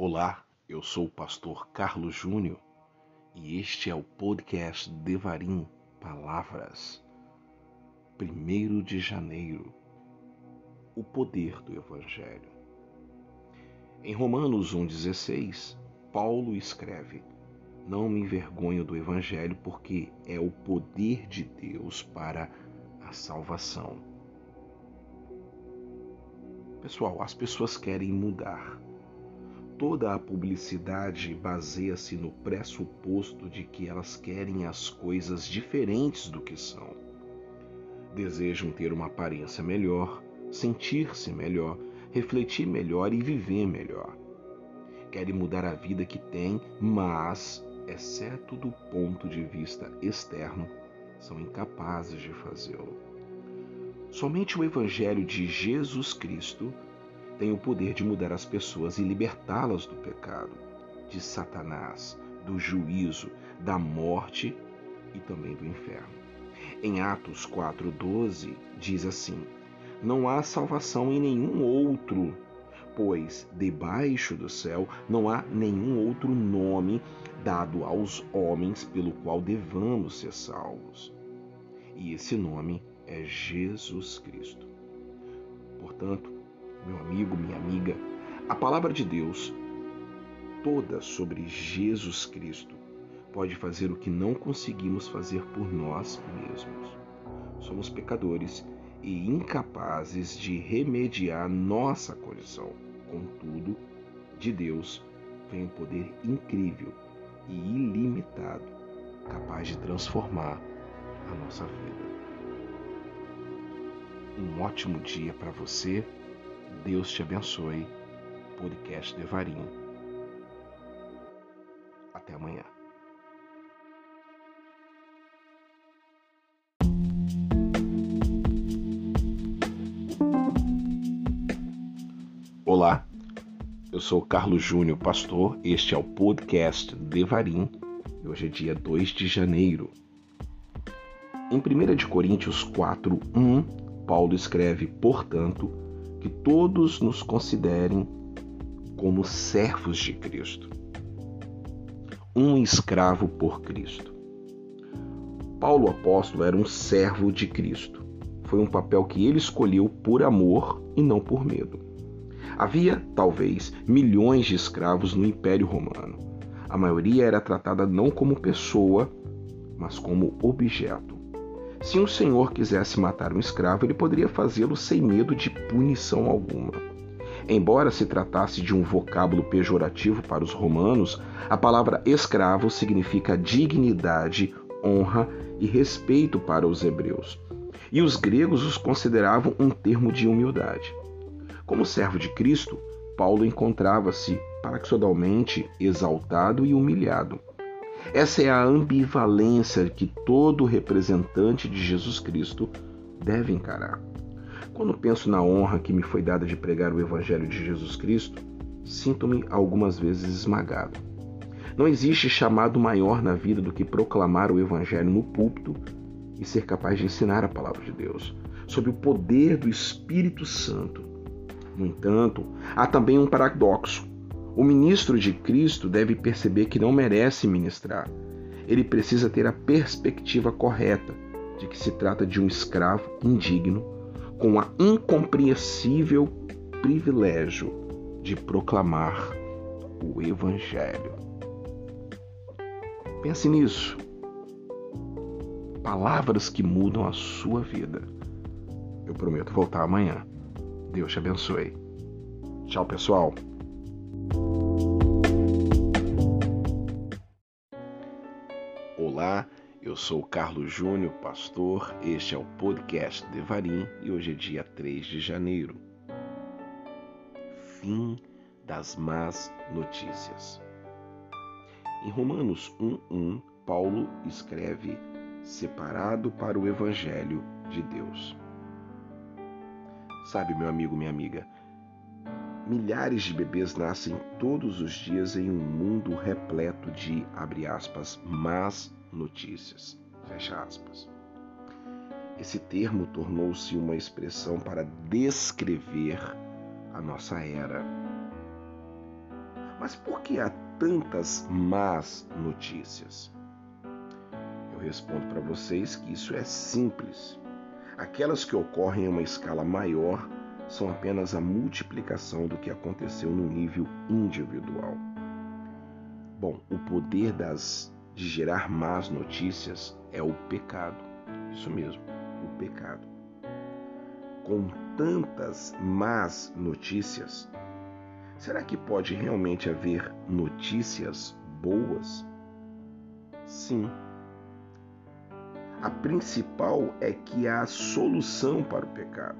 Olá, eu sou o pastor Carlos Júnior e este é o podcast Devarim Palavras. 1 de janeiro O poder do Evangelho. Em Romanos 1,16, Paulo escreve: Não me envergonho do Evangelho, porque é o poder de Deus para a salvação. Pessoal, as pessoas querem mudar toda a publicidade baseia-se no pressuposto de que elas querem as coisas diferentes do que são. Desejam ter uma aparência melhor, sentir-se melhor, refletir melhor e viver melhor. Querem mudar a vida que têm, mas, exceto do ponto de vista externo, são incapazes de fazê-lo. Somente o Evangelho de Jesus Cristo tem o poder de mudar as pessoas e libertá-las do pecado, de Satanás, do juízo, da morte e também do inferno. Em Atos 4:12 diz assim: Não há salvação em nenhum outro, pois debaixo do céu não há nenhum outro nome dado aos homens pelo qual devamos ser salvos. E esse nome é Jesus Cristo. Portanto, meu amigo, minha amiga, a palavra de Deus, toda sobre Jesus Cristo, pode fazer o que não conseguimos fazer por nós mesmos. Somos pecadores e incapazes de remediar nossa condição. Contudo, de Deus vem um poder incrível e ilimitado, capaz de transformar a nossa vida. Um ótimo dia para você Deus te abençoe. Podcast Devarim. Até amanhã. Olá, eu sou Carlos Júnior, pastor. Este é o podcast Devarim e hoje é dia 2 de janeiro. Em 1 Coríntios 4, 1, Paulo escreve, portanto, que todos nos considerem como servos de Cristo. Um escravo por Cristo. Paulo apóstolo era um servo de Cristo. Foi um papel que ele escolheu por amor e não por medo. Havia, talvez, milhões de escravos no Império Romano. A maioria era tratada não como pessoa, mas como objeto. Se um senhor quisesse matar um escravo, ele poderia fazê-lo sem medo de punição alguma. Embora se tratasse de um vocábulo pejorativo para os romanos, a palavra escravo significa dignidade, honra e respeito para os hebreus. E os gregos os consideravam um termo de humildade. Como servo de Cristo, Paulo encontrava-se paradoxalmente exaltado e humilhado. Essa é a ambivalência que todo representante de Jesus Cristo deve encarar. Quando penso na honra que me foi dada de pregar o Evangelho de Jesus Cristo, sinto-me algumas vezes esmagado. Não existe chamado maior na vida do que proclamar o Evangelho no púlpito e ser capaz de ensinar a palavra de Deus, sob o poder do Espírito Santo. No entanto, há também um paradoxo. O ministro de Cristo deve perceber que não merece ministrar. Ele precisa ter a perspectiva correta de que se trata de um escravo indigno com a incompreensível privilégio de proclamar o Evangelho. Pense nisso. Palavras que mudam a sua vida. Eu prometo voltar amanhã. Deus te abençoe. Tchau, pessoal. Olá, eu sou Carlos Júnior, pastor. Este é o podcast Devarim e hoje é dia 3 de janeiro. Fim das más notícias. Em Romanos 1:1, Paulo escreve: separado para o evangelho de Deus. Sabe, meu amigo, minha amiga, Milhares de bebês nascem todos os dias em um mundo repleto de, abre aspas, más notícias, fecha aspas. Esse termo tornou-se uma expressão para descrever a nossa era. Mas por que há tantas más notícias? Eu respondo para vocês que isso é simples. Aquelas que ocorrem em uma escala maior são apenas a multiplicação do que aconteceu no nível individual. Bom, o poder das de gerar más notícias é o pecado. Isso mesmo, o pecado. Com tantas más notícias, será que pode realmente haver notícias boas? Sim. A principal é que há solução para o pecado.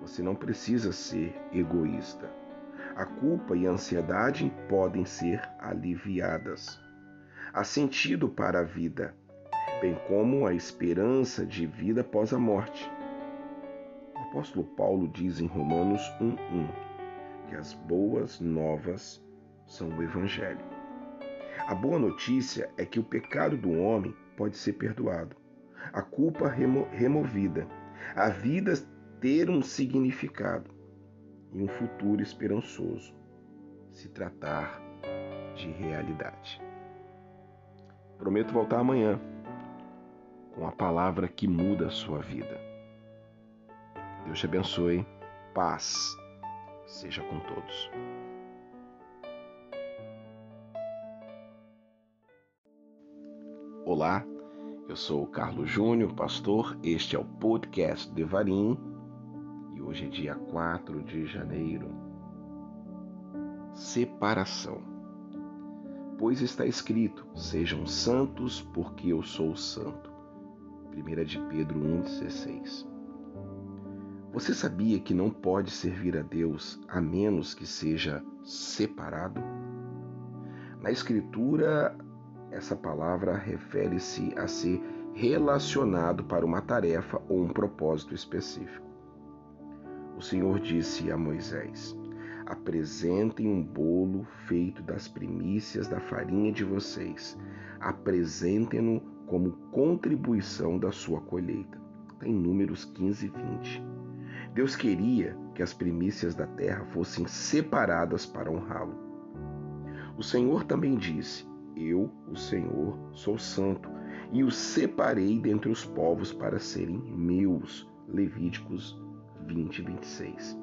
Você não precisa ser egoísta. A culpa e a ansiedade podem ser aliviadas. Há sentido para a vida, bem como a esperança de vida após a morte. O apóstolo Paulo diz em Romanos 1:1 que as boas novas são o evangelho. A boa notícia é que o pecado do homem pode ser perdoado, a culpa remo removida, a vida ter um significado e um futuro esperançoso, se tratar de realidade. Prometo voltar amanhã com a palavra que muda a sua vida. Deus te abençoe. Paz seja com todos. Olá, eu sou o Carlos Júnior, pastor. Este é o podcast Devarim Hoje é dia 4 de janeiro. Separação. Pois está escrito: Sejam santos, porque eu sou santo. 1 de Pedro 1,16. Você sabia que não pode servir a Deus a menos que seja separado? Na Escritura, essa palavra refere-se a ser relacionado para uma tarefa ou um propósito específico. O Senhor disse a Moisés: Apresentem um bolo feito das primícias da farinha de vocês. Apresentem-no como contribuição da sua colheita. Está em Números 15 e 20. Deus queria que as primícias da terra fossem separadas para honrá-lo. O Senhor também disse: Eu, o Senhor, sou santo e os separei dentre os povos para serem meus. Levíticos 20 e 26.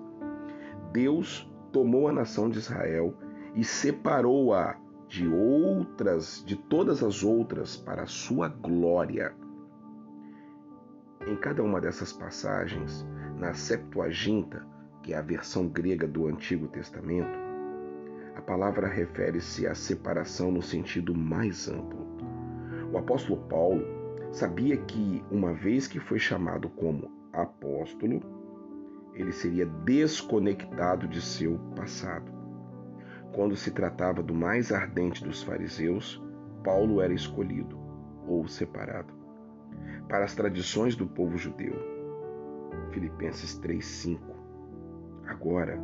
Deus tomou a nação de Israel e separou-a de outras, de todas as outras, para a sua glória. Em cada uma dessas passagens, na Septuaginta, que é a versão grega do Antigo Testamento, a palavra refere-se à separação no sentido mais amplo. O apóstolo Paulo sabia que, uma vez que foi chamado como apóstolo, ele seria desconectado de seu passado. Quando se tratava do mais ardente dos fariseus, Paulo era escolhido ou separado. Para as tradições do povo judeu, Filipenses 3:5. Agora,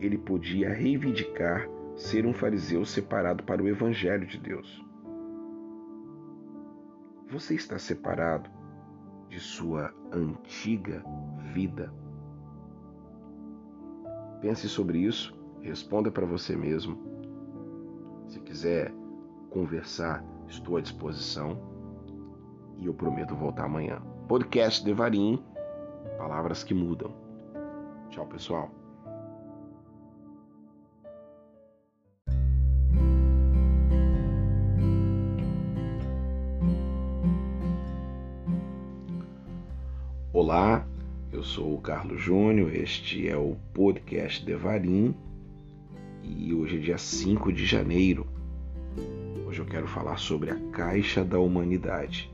ele podia reivindicar ser um fariseu separado para o evangelho de Deus. Você está separado de sua antiga vida Pense sobre isso, responda para você mesmo. Se quiser conversar, estou à disposição e eu prometo voltar amanhã. Podcast Devarim, palavras que mudam. Tchau, pessoal. Olá, sou o Carlos Júnior, este é o podcast Devarim e hoje é dia 5 de janeiro. Hoje eu quero falar sobre a caixa da humanidade.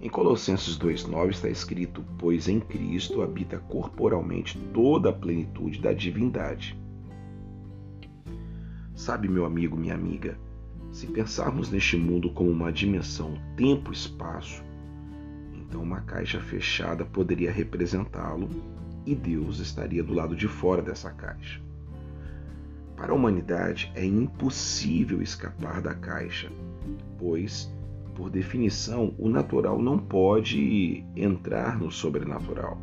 Em Colossenses 2,9 está escrito: Pois em Cristo habita corporalmente toda a plenitude da divindade. Sabe, meu amigo, minha amiga, se pensarmos neste mundo como uma dimensão tempo-espaço, então, uma caixa fechada poderia representá-lo e Deus estaria do lado de fora dessa caixa. Para a humanidade é impossível escapar da caixa, pois, por definição, o natural não pode entrar no sobrenatural.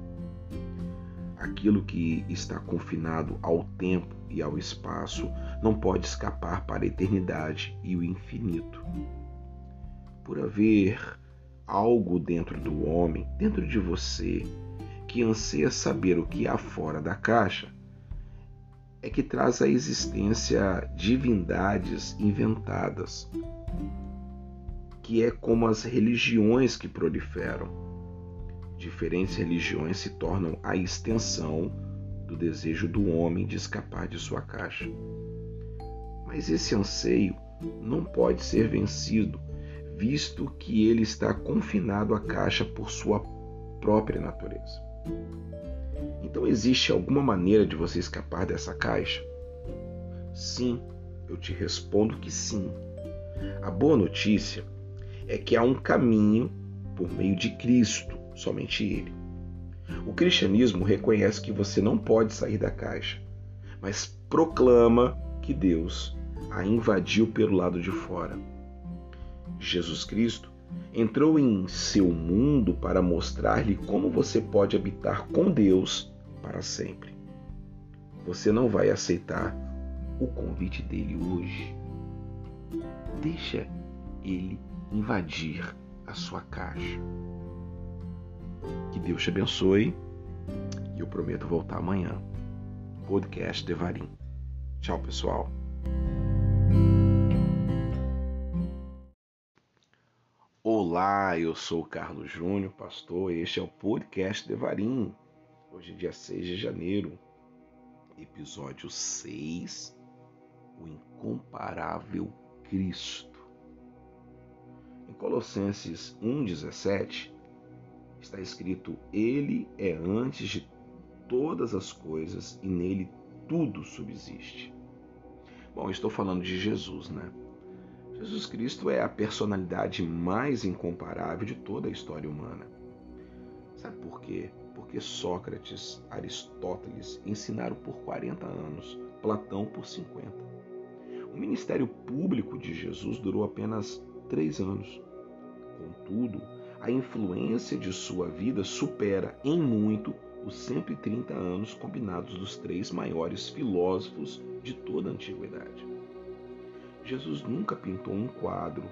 Aquilo que está confinado ao tempo e ao espaço, não pode escapar para a eternidade e o infinito. Por haver algo dentro do homem, dentro de você, que anseia saber o que há fora da caixa, é que traz à existência divindades inventadas, que é como as religiões que proliferam. Diferentes religiões se tornam a extensão do desejo do homem de escapar de sua caixa. Mas esse anseio não pode ser vencido, visto que ele está confinado à caixa por sua própria natureza. Então existe alguma maneira de você escapar dessa caixa? Sim, eu te respondo que sim. A boa notícia é que há um caminho por meio de Cristo, somente Ele. O cristianismo reconhece que você não pode sair da caixa, mas proclama que Deus a invadiu pelo lado de fora. Jesus Cristo entrou em seu mundo para mostrar-lhe como você pode habitar com Deus para sempre. Você não vai aceitar o convite dele hoje. Deixa ele invadir a sua caixa. Que Deus te abençoe e eu prometo voltar amanhã. Podcast Devarim. Tchau, pessoal. Olá, eu sou o Carlos Júnior, pastor. Este é o podcast Devarim. Hoje é dia 6 de janeiro, episódio 6, o incomparável Cristo. Em Colossenses 1,17 está escrito: Ele é antes de todas as coisas e nele tudo subsiste. Bom, estou falando de Jesus, né? Jesus Cristo é a personalidade mais incomparável de toda a história humana. Sabe por quê? porque Sócrates, Aristóteles ensinaram por 40 anos, Platão por 50. O ministério público de Jesus durou apenas três anos. Contudo, a influência de sua vida supera em muito os 130 anos combinados dos três maiores filósofos de toda a antiguidade. Jesus nunca pintou um quadro,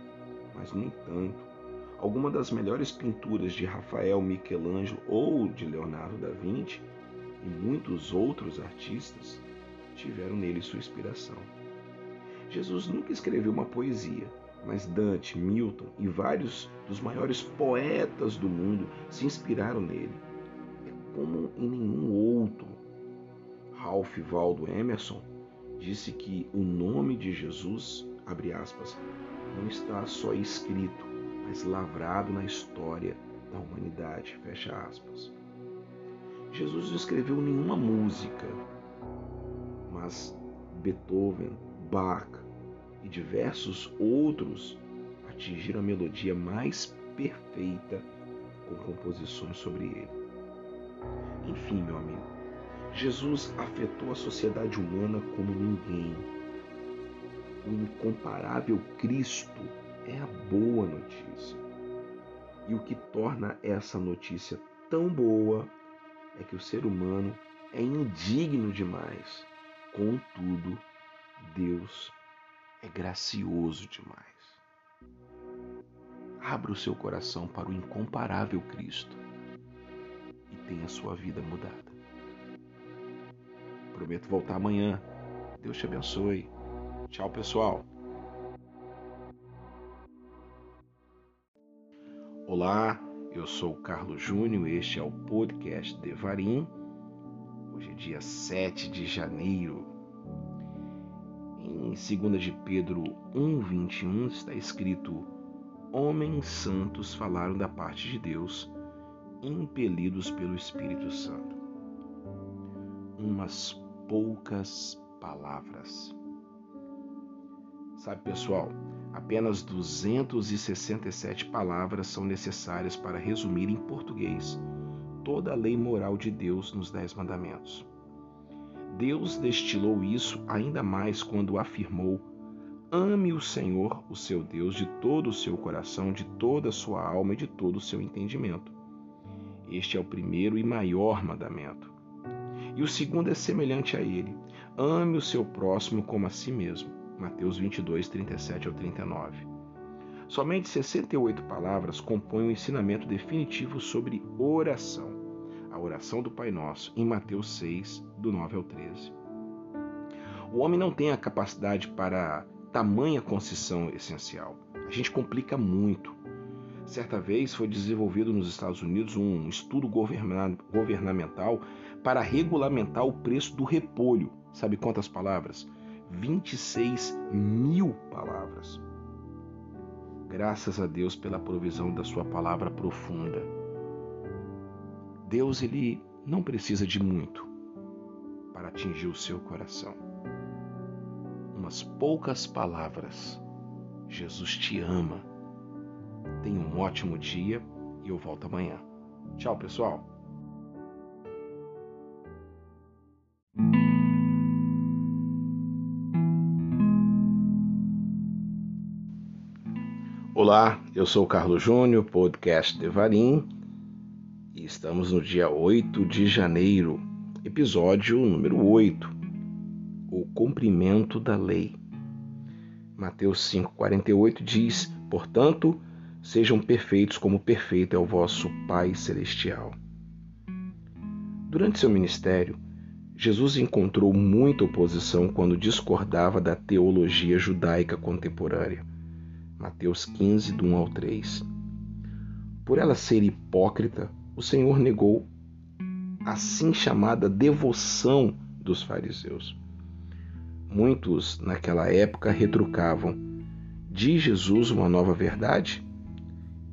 mas, no entanto, Algumas das melhores pinturas de Rafael, Michelangelo ou de Leonardo da Vinci e muitos outros artistas tiveram nele sua inspiração. Jesus nunca escreveu uma poesia, mas Dante, Milton e vários dos maiores poetas do mundo se inspiraram nele. É como em nenhum outro. Ralph Waldo Emerson disse que o nome de Jesus, abre aspas, não está só escrito, mas lavrado na história da humanidade. Fecha aspas. Jesus não escreveu nenhuma música, mas Beethoven, Bach e diversos outros atingiram a melodia mais perfeita com composições sobre ele. Enfim, meu amigo, Jesus afetou a sociedade humana como ninguém. O incomparável Cristo é a boa notícia. E o que torna essa notícia tão boa é que o ser humano é indigno demais. Contudo, Deus é gracioso demais. Abra o seu coração para o incomparável Cristo e tenha sua vida mudada. Prometo voltar amanhã. Deus te abençoe. Tchau, pessoal. Olá, eu sou o Carlos Júnior, este é o podcast Devarim. Hoje é dia 7 de janeiro. Em 2 de Pedro 1:21 está escrito: Homens santos falaram da parte de Deus, impelidos pelo Espírito Santo. Umas poucas palavras. Sabe, pessoal, Apenas 267 palavras são necessárias para resumir em português toda a lei moral de Deus nos Dez Mandamentos. Deus destilou isso ainda mais quando afirmou: Ame o Senhor, o seu Deus, de todo o seu coração, de toda a sua alma e de todo o seu entendimento. Este é o primeiro e maior mandamento. E o segundo é semelhante a ele: ame o seu próximo como a si mesmo. Mateus 22, 37 ao 39. Somente 68 palavras compõem o ensinamento definitivo sobre oração, a oração do Pai Nosso, em Mateus 6, do 9 ao 13. O homem não tem a capacidade para tamanha concessão essencial. A gente complica muito. Certa vez foi desenvolvido nos Estados Unidos um estudo governamental para regulamentar o preço do repolho. Sabe quantas palavras? 26 mil palavras. Graças a Deus pela provisão da sua palavra profunda. Deus ele não precisa de muito para atingir o seu coração. Umas poucas palavras. Jesus te ama Tenha um ótimo dia e eu volto amanhã. Tchau, pessoal. Olá, eu sou o Carlos Júnior, podcast Devarim, e estamos no dia 8 de janeiro, episódio número 8, o cumprimento da lei. Mateus 5,48 diz: Portanto, Sejam perfeitos como perfeito é o vosso Pai Celestial. Durante seu ministério, Jesus encontrou muita oposição quando discordava da teologia judaica contemporânea. Mateus 15, do 1 ao 3. Por ela ser hipócrita, o Senhor negou a assim chamada devoção dos fariseus. Muitos, naquela época, retrucavam: Diz Jesus uma nova verdade?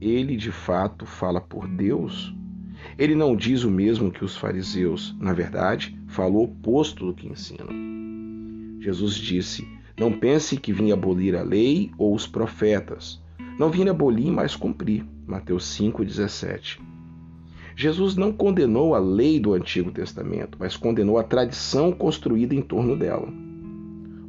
ele de fato fala por Deus? Ele não diz o mesmo que os fariseus, na verdade, falou oposto do que ensina. Jesus disse: Não pense que vim abolir a lei ou os profetas. Não vim abolir, mas cumprir. Mateus 5,17. Jesus não condenou a lei do Antigo Testamento, mas condenou a tradição construída em torno dela.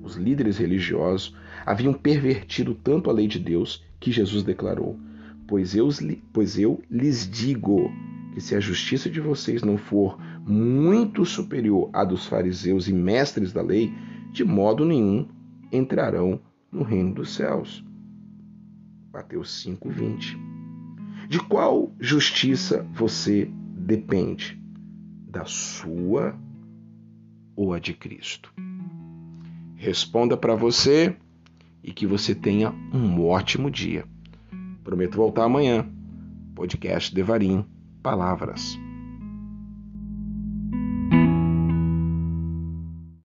Os líderes religiosos haviam pervertido tanto a lei de Deus que Jesus declarou: Pois eu, pois eu lhes digo que se a justiça de vocês não for muito superior à dos fariseus e mestres da lei, de modo nenhum entrarão no reino dos céus. Mateus 5:20. De qual justiça você depende? Da sua ou a de Cristo? Responda para você e que você tenha um ótimo dia. Prometo voltar amanhã. Podcast Devarim Palavras.